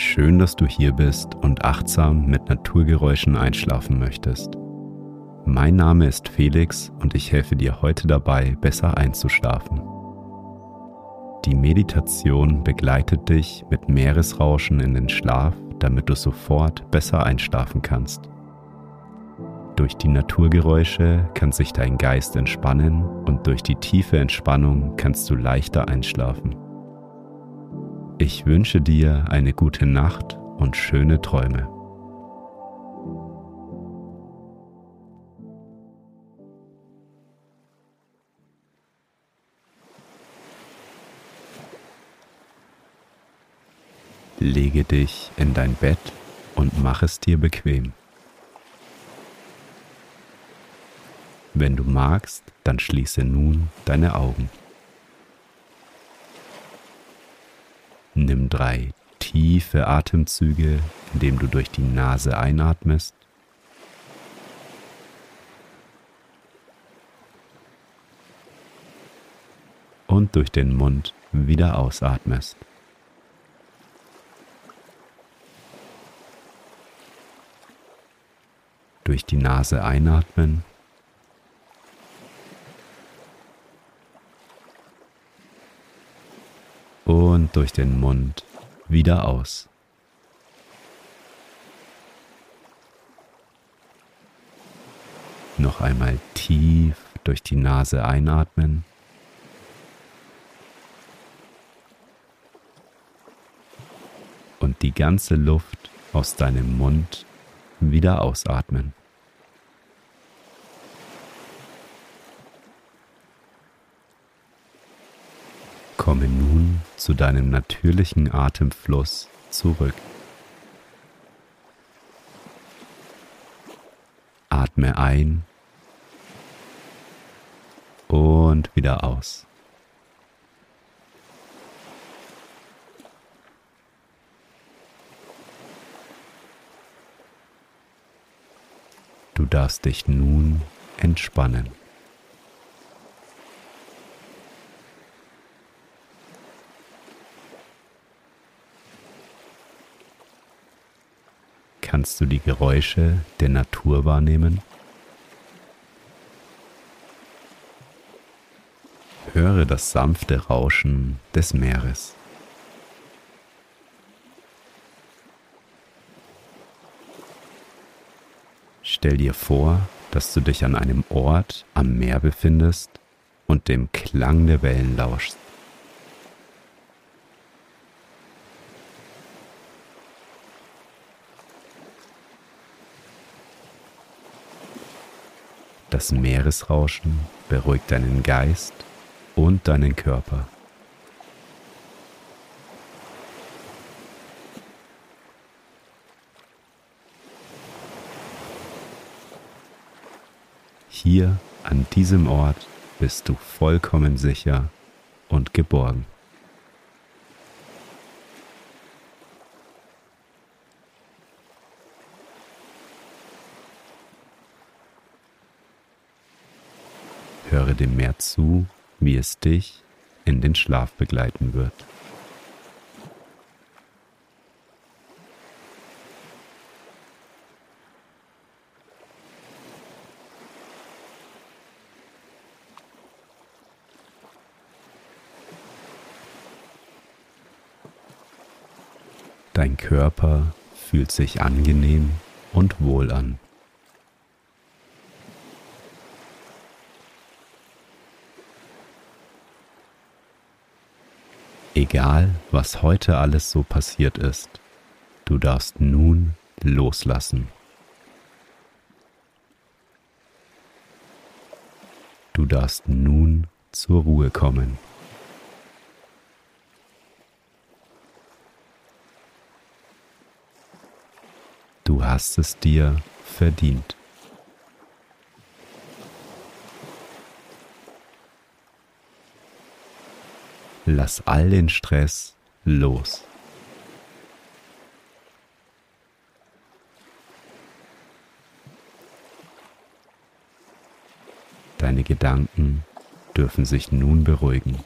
Schön, dass du hier bist und achtsam mit Naturgeräuschen einschlafen möchtest. Mein Name ist Felix und ich helfe dir heute dabei, besser einzuschlafen. Die Meditation begleitet dich mit Meeresrauschen in den Schlaf, damit du sofort besser einschlafen kannst. Durch die Naturgeräusche kann sich dein Geist entspannen und durch die tiefe Entspannung kannst du leichter einschlafen. Ich wünsche dir eine gute Nacht und schöne Träume. Lege dich in dein Bett und mach es dir bequem. Wenn du magst, dann schließe nun deine Augen. Nimm drei tiefe Atemzüge, indem du durch die Nase einatmest. Und durch den Mund wieder ausatmest. Durch die Nase einatmen und durch den Mund wieder aus. Noch einmal tief durch die Nase einatmen. Und die ganze Luft aus deinem Mund wieder ausatmen. Komme nun zu deinem natürlichen Atemfluss zurück. Atme ein und wieder aus. Du darfst dich nun entspannen. Kannst du die Geräusche der Natur wahrnehmen? Höre das sanfte Rauschen des Meeres. Stell dir vor, dass du dich an einem Ort am Meer befindest und dem Klang der Wellen lauschst. Das Meeresrauschen beruhigt deinen Geist und deinen Körper. Hier an diesem Ort bist du vollkommen sicher und geborgen. Höre dem Meer zu, wie es dich in den Schlaf begleiten wird. Dein Körper fühlt sich angenehm und wohl an. Egal, was heute alles so passiert ist, du darfst nun loslassen. Du darfst nun zur Ruhe kommen. Du hast es dir verdient. Lass all den Stress los. Deine Gedanken dürfen sich nun beruhigen.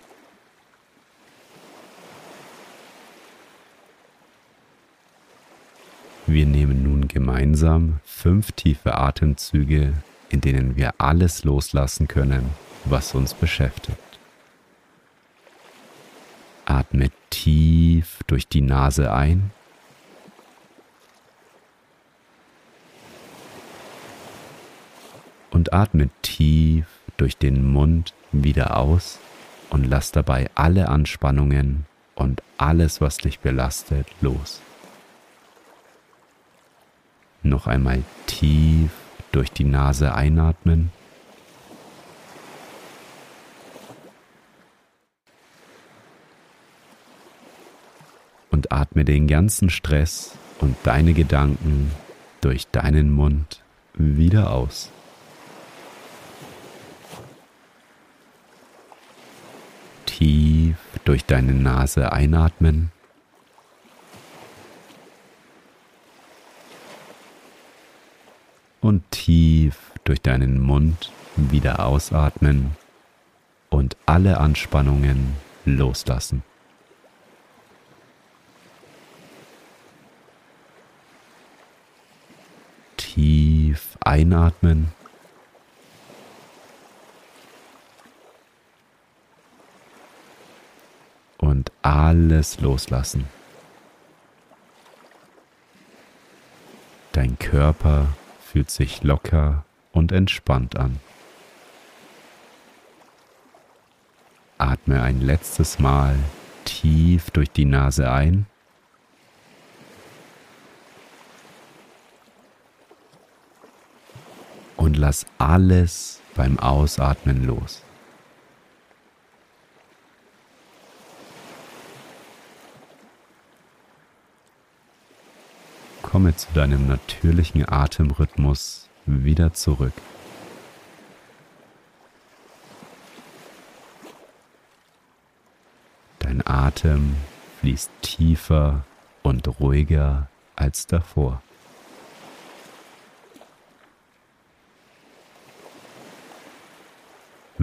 Wir nehmen nun gemeinsam fünf tiefe Atemzüge, in denen wir alles loslassen können, was uns beschäftigt. Atme tief durch die Nase ein. Und atme tief durch den Mund wieder aus und lass dabei alle Anspannungen und alles, was dich belastet, los. Noch einmal tief durch die Nase einatmen. Und atme den ganzen Stress und deine Gedanken durch deinen Mund wieder aus. Tief durch deine Nase einatmen. und tief durch deinen Mund wieder ausatmen und alle Anspannungen loslassen. Tief einatmen. Und alles loslassen. Dein Körper fühlt sich locker und entspannt an. Atme ein letztes Mal tief durch die Nase ein. Und lass alles beim Ausatmen los. komme zu deinem natürlichen Atemrhythmus wieder zurück. Dein Atem fließt tiefer und ruhiger als davor.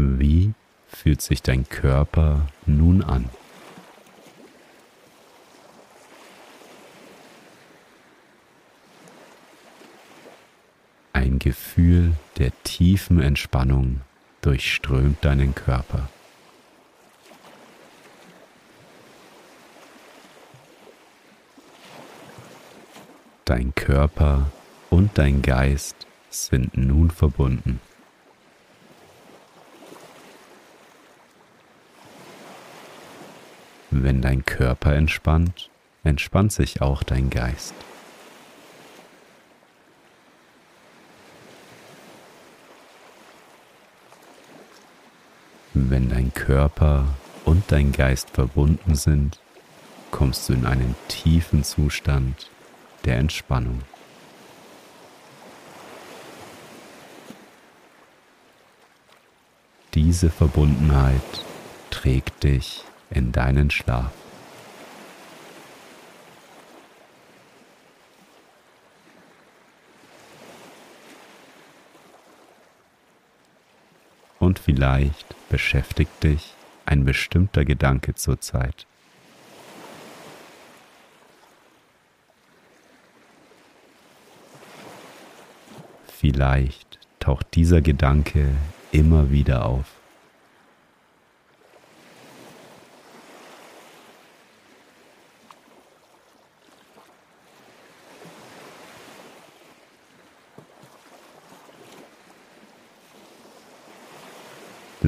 Wie fühlt sich dein Körper nun an? Gefühl der tiefen Entspannung durchströmt deinen Körper. Dein Körper und dein Geist sind nun verbunden. Wenn dein Körper entspannt, entspannt sich auch dein Geist. Wenn dein Körper und dein Geist verbunden sind, kommst du in einen tiefen Zustand der Entspannung. Diese Verbundenheit trägt dich in deinen Schlaf. Und vielleicht beschäftigt dich ein bestimmter Gedanke zurzeit. Vielleicht taucht dieser Gedanke immer wieder auf.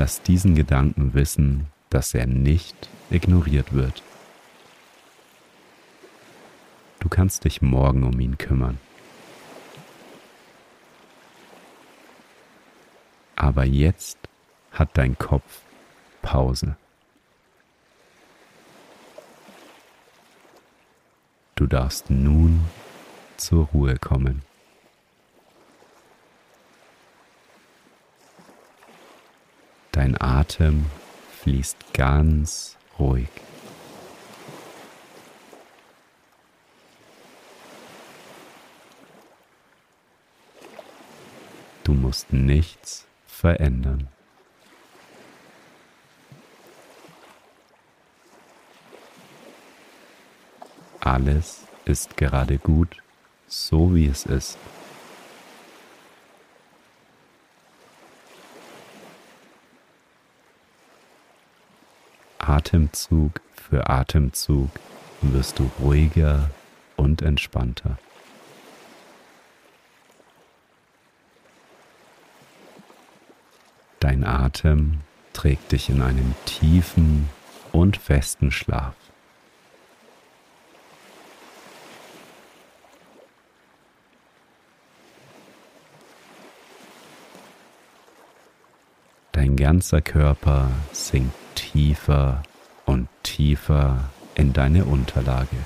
Lass diesen Gedanken wissen, dass er nicht ignoriert wird. Du kannst dich morgen um ihn kümmern. Aber jetzt hat dein Kopf Pause. Du darfst nun zur Ruhe kommen. Dein Atem fließt ganz ruhig. Du musst nichts verändern. Alles ist gerade gut, so wie es ist. Atemzug für Atemzug wirst du ruhiger und entspannter. Dein Atem trägt dich in einen tiefen und festen Schlaf. Dein ganzer Körper sinkt tiefer und tiefer in deine Unterlage.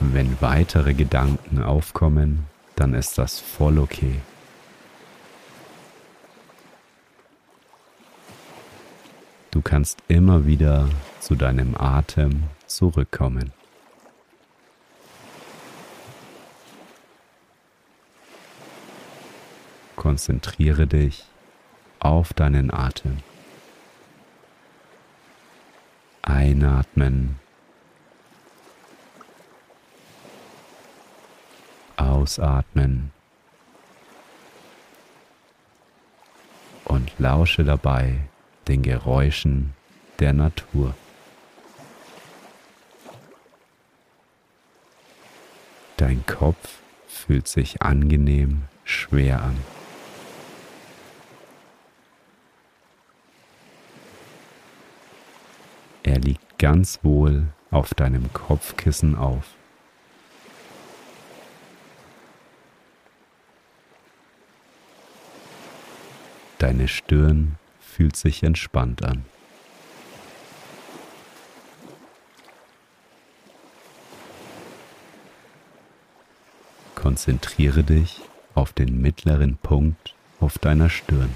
Wenn weitere Gedanken aufkommen, dann ist das voll okay. Du kannst immer wieder zu deinem Atem zurückkommen. Konzentriere dich auf deinen Atem. Einatmen Ausatmen und lausche dabei den Geräuschen der Natur. Dein Kopf fühlt sich angenehm schwer an. Er liegt ganz wohl auf deinem Kopfkissen auf. Deine Stirn fühlt sich entspannt an. Konzentriere dich auf den mittleren Punkt auf deiner Stirn.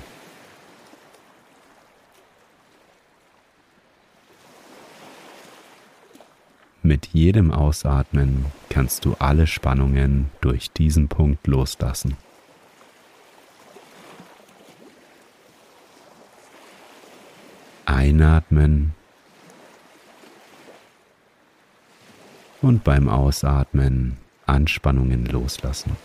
Mit jedem Ausatmen kannst du alle Spannungen durch diesen Punkt loslassen. Einatmen und beim Ausatmen Anspannungen loslassen.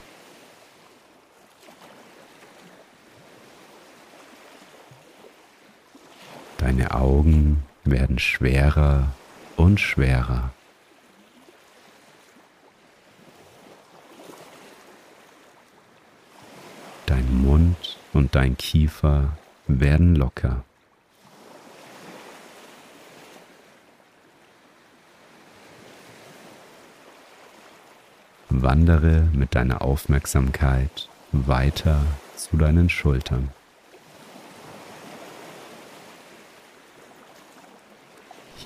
Deine Augen werden schwerer und schwerer. Dein Mund dein Kiefer werden locker. Wandere mit deiner Aufmerksamkeit weiter zu deinen Schultern.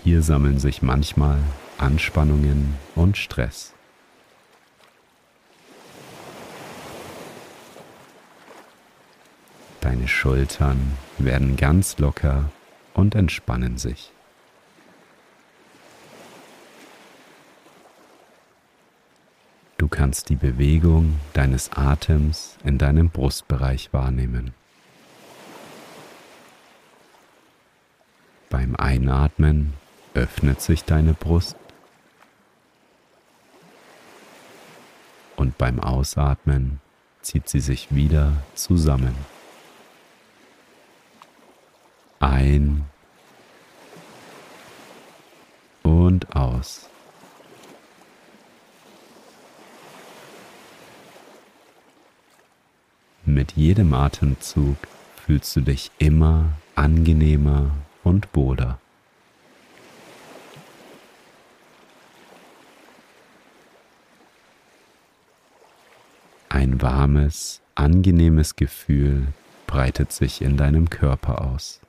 Hier sammeln sich manchmal Anspannungen und Stress. Deine Schultern werden ganz locker und entspannen sich. Du kannst die Bewegung deines Atems in deinem Brustbereich wahrnehmen. Beim Einatmen öffnet sich deine Brust und beim Ausatmen zieht sie sich wieder zusammen. Ein und aus. Mit jedem Atemzug fühlst du dich immer angenehmer und wohler. Ein warmes, angenehmes Gefühl breitet sich in deinem Körper aus.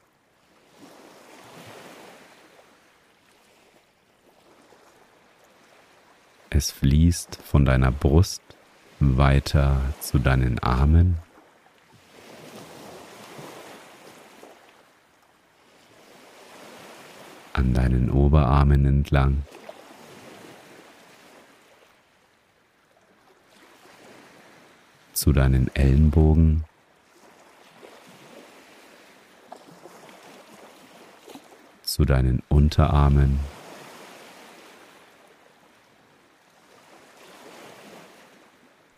Es fließt von deiner Brust weiter zu deinen Armen, an deinen Oberarmen entlang. zu deinen Ellenbogen. zu deinen Unterarmen.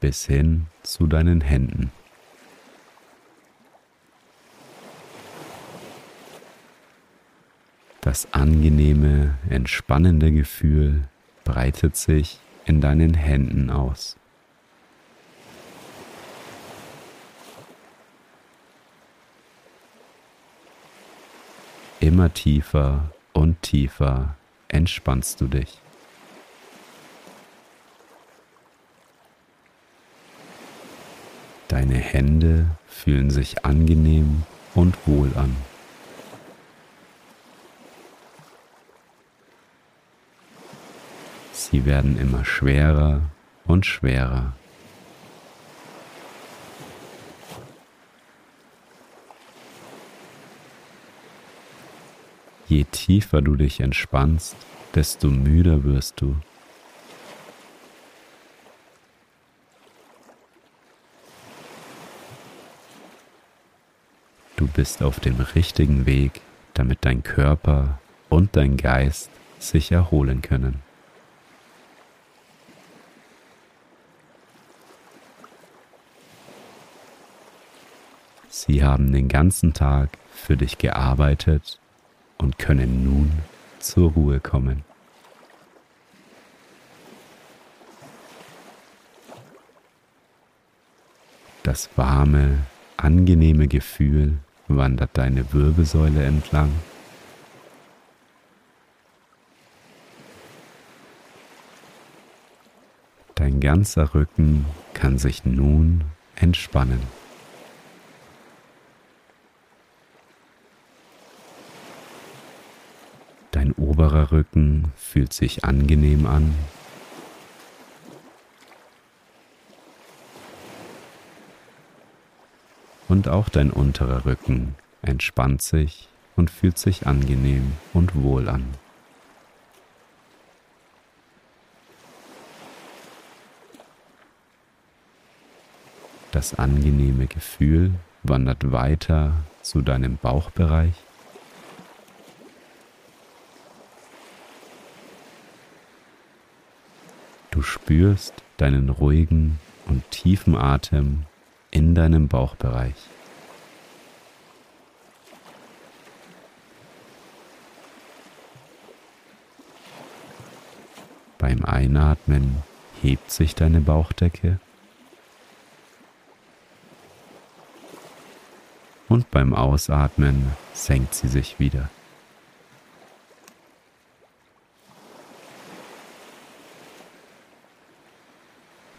Bis hin zu deinen Händen. Das angenehme, entspannende Gefühl breitet sich in deinen Händen aus. Immer tiefer und tiefer entspannst du dich. Deine Hände fühlen sich angenehm und wohl an. Sie werden immer schwerer und schwerer. Je tiefer du dich entspannst, desto müder wirst du. Du bist auf dem richtigen Weg, damit dein Körper und dein Geist sich erholen können. Sie haben den ganzen Tag für dich gearbeitet und können nun zur Ruhe kommen. Das warme, angenehme Gefühl wandert deine Wirbelsäule entlang. Dein ganzer Rücken kann sich nun entspannen. Dein oberer Rücken fühlt sich angenehm an. Und auch dein unterer Rücken entspannt sich und fühlt sich angenehm und wohl an. Das angenehme Gefühl wandert weiter zu deinem Bauchbereich Du spürst deinen ruhigen und tiefen Atem in deinem Bauchbereich. Beim Einatmen hebt sich deine Bauchdecke und beim Ausatmen senkt sie sich wieder.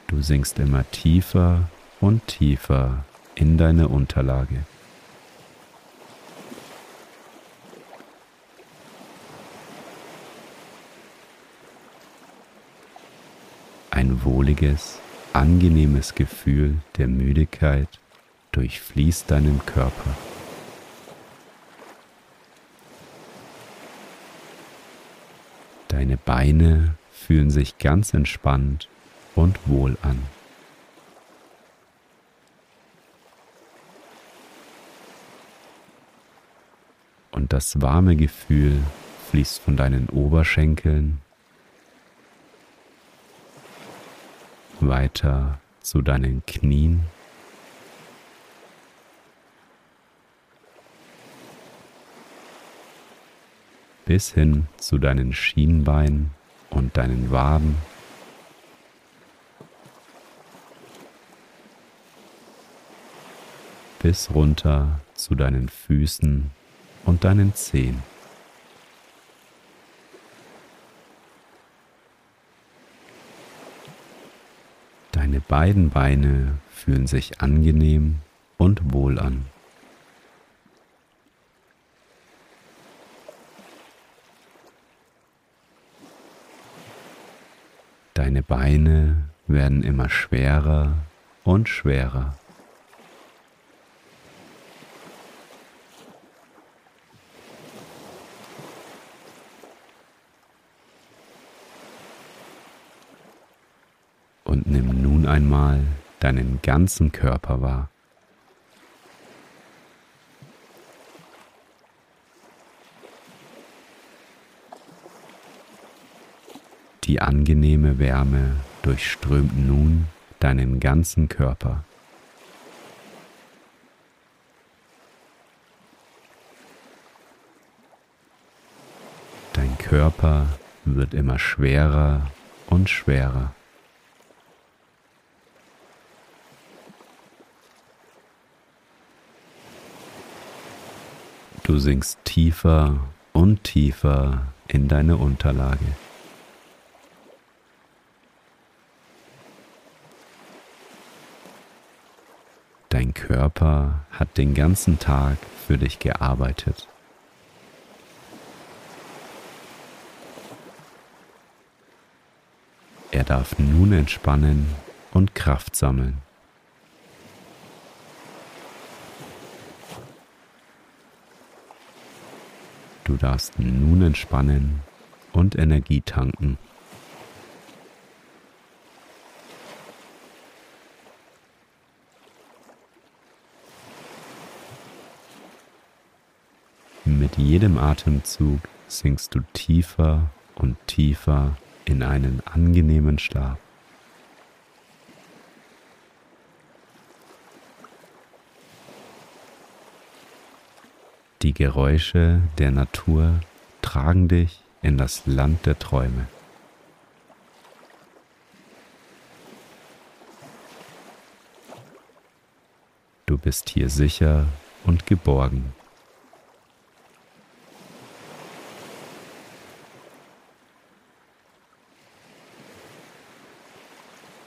Du sinkst immer tiefer und tiefer in deine Unterlage. Ein wohliges, angenehmes Gefühl der Müdigkeit durchfließt deinen Körper. Deine Beine fühlen sich ganz entspannt und wohl an. Und das warme Gefühl fließt von deinen Oberschenkeln weiter zu deinen Knien. bis hin zu deinen Schienbeinen und deinen Waden. bis runter zu deinen Füßen und deinen Zehen. Deine beiden Beine fühlen sich angenehm und wohl an. Deine Beine werden immer schwerer und schwerer. Und nimm nun einmal deinen ganzen Körper wahr. Die angenehme Wärme durchströmt nun deinen ganzen Körper. Dein Körper wird immer schwerer und schwerer. Du sinkst tiefer und tiefer in deine Unterlage. Dein Körper hat den ganzen Tag für dich gearbeitet. Er darf nun entspannen und Kraft sammeln. Du darfst nun entspannen und Energie tanken. Mit jedem Atemzug sinkst du tiefer und tiefer in einen angenehmen Schlaf. Die Geräusche der Natur tragen dich in das Land der Träume. Du bist hier sicher und geborgen.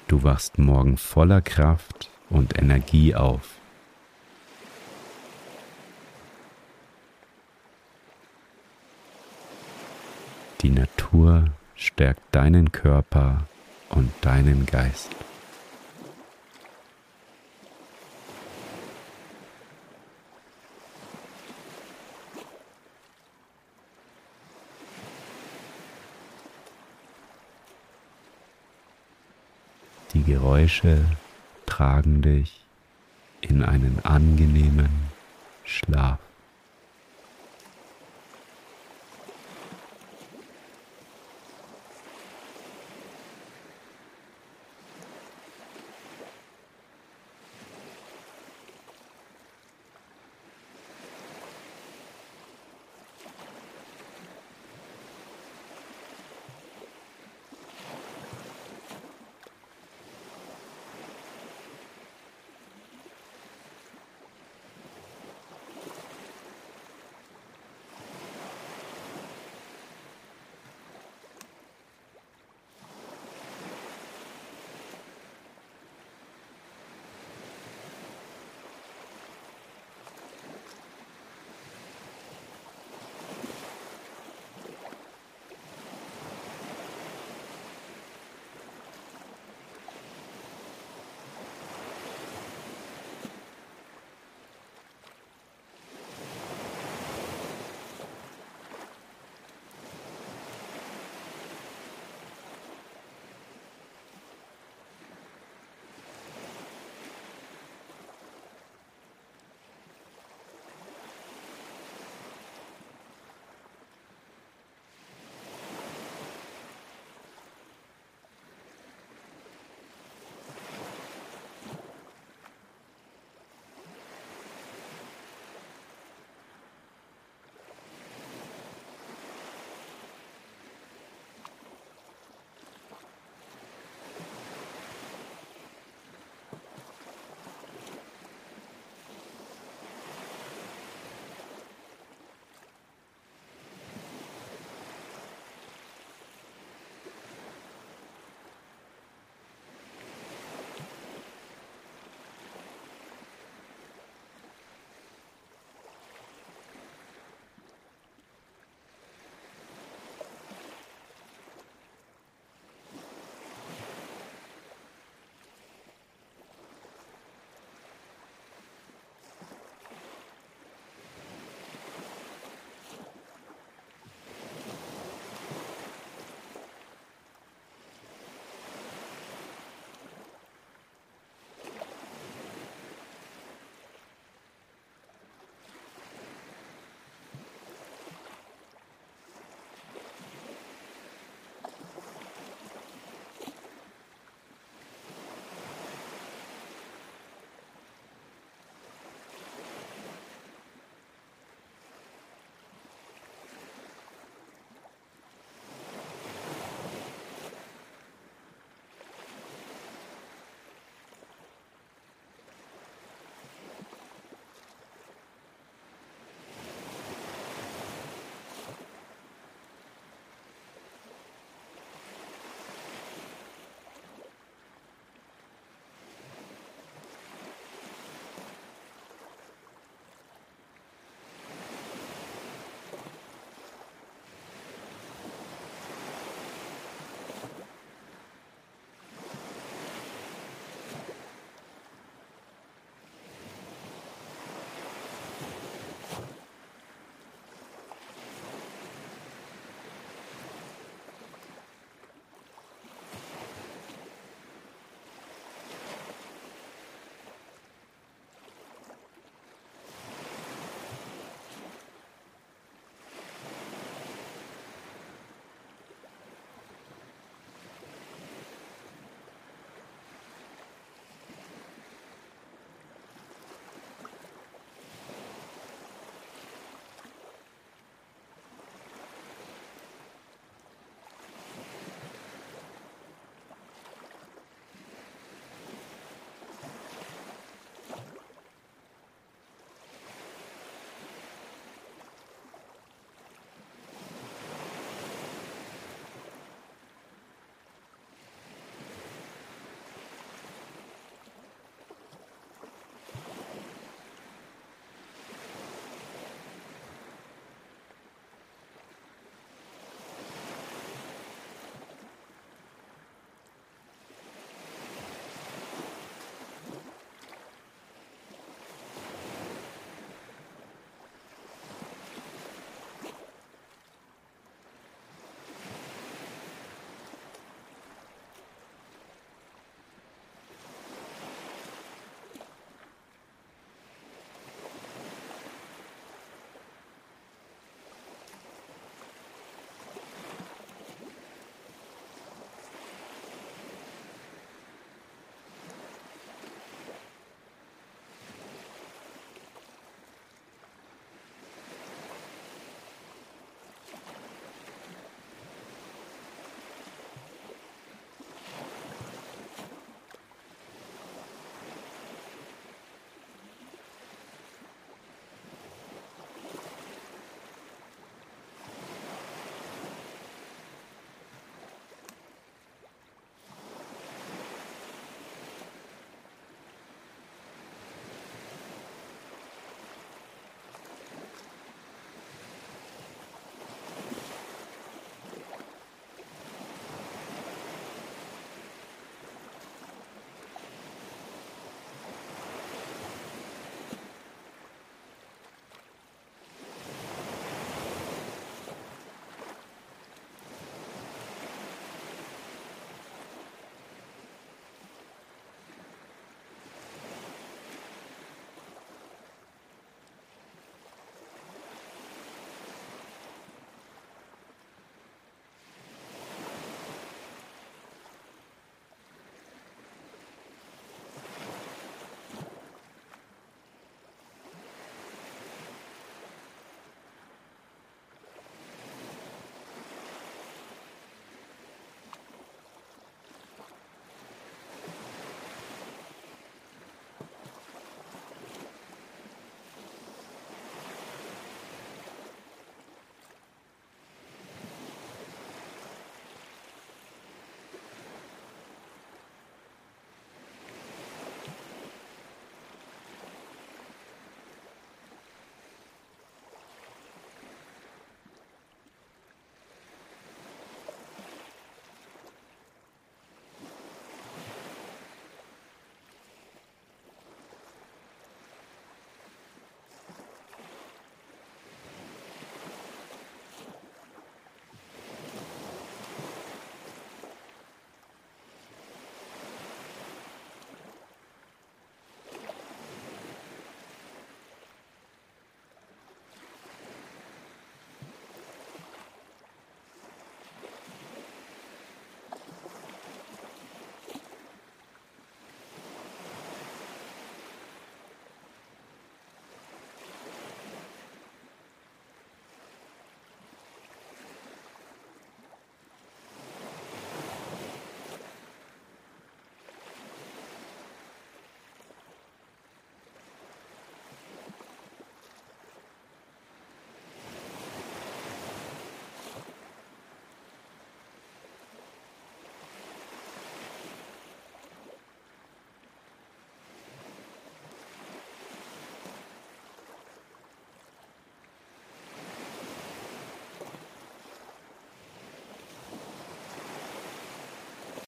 Du wachst morgen voller Kraft und Energie auf. Die Natur stärkt deinen Körper und deinen Geist. Die Geräusche tragen dich in einen angenehmen Schlaf.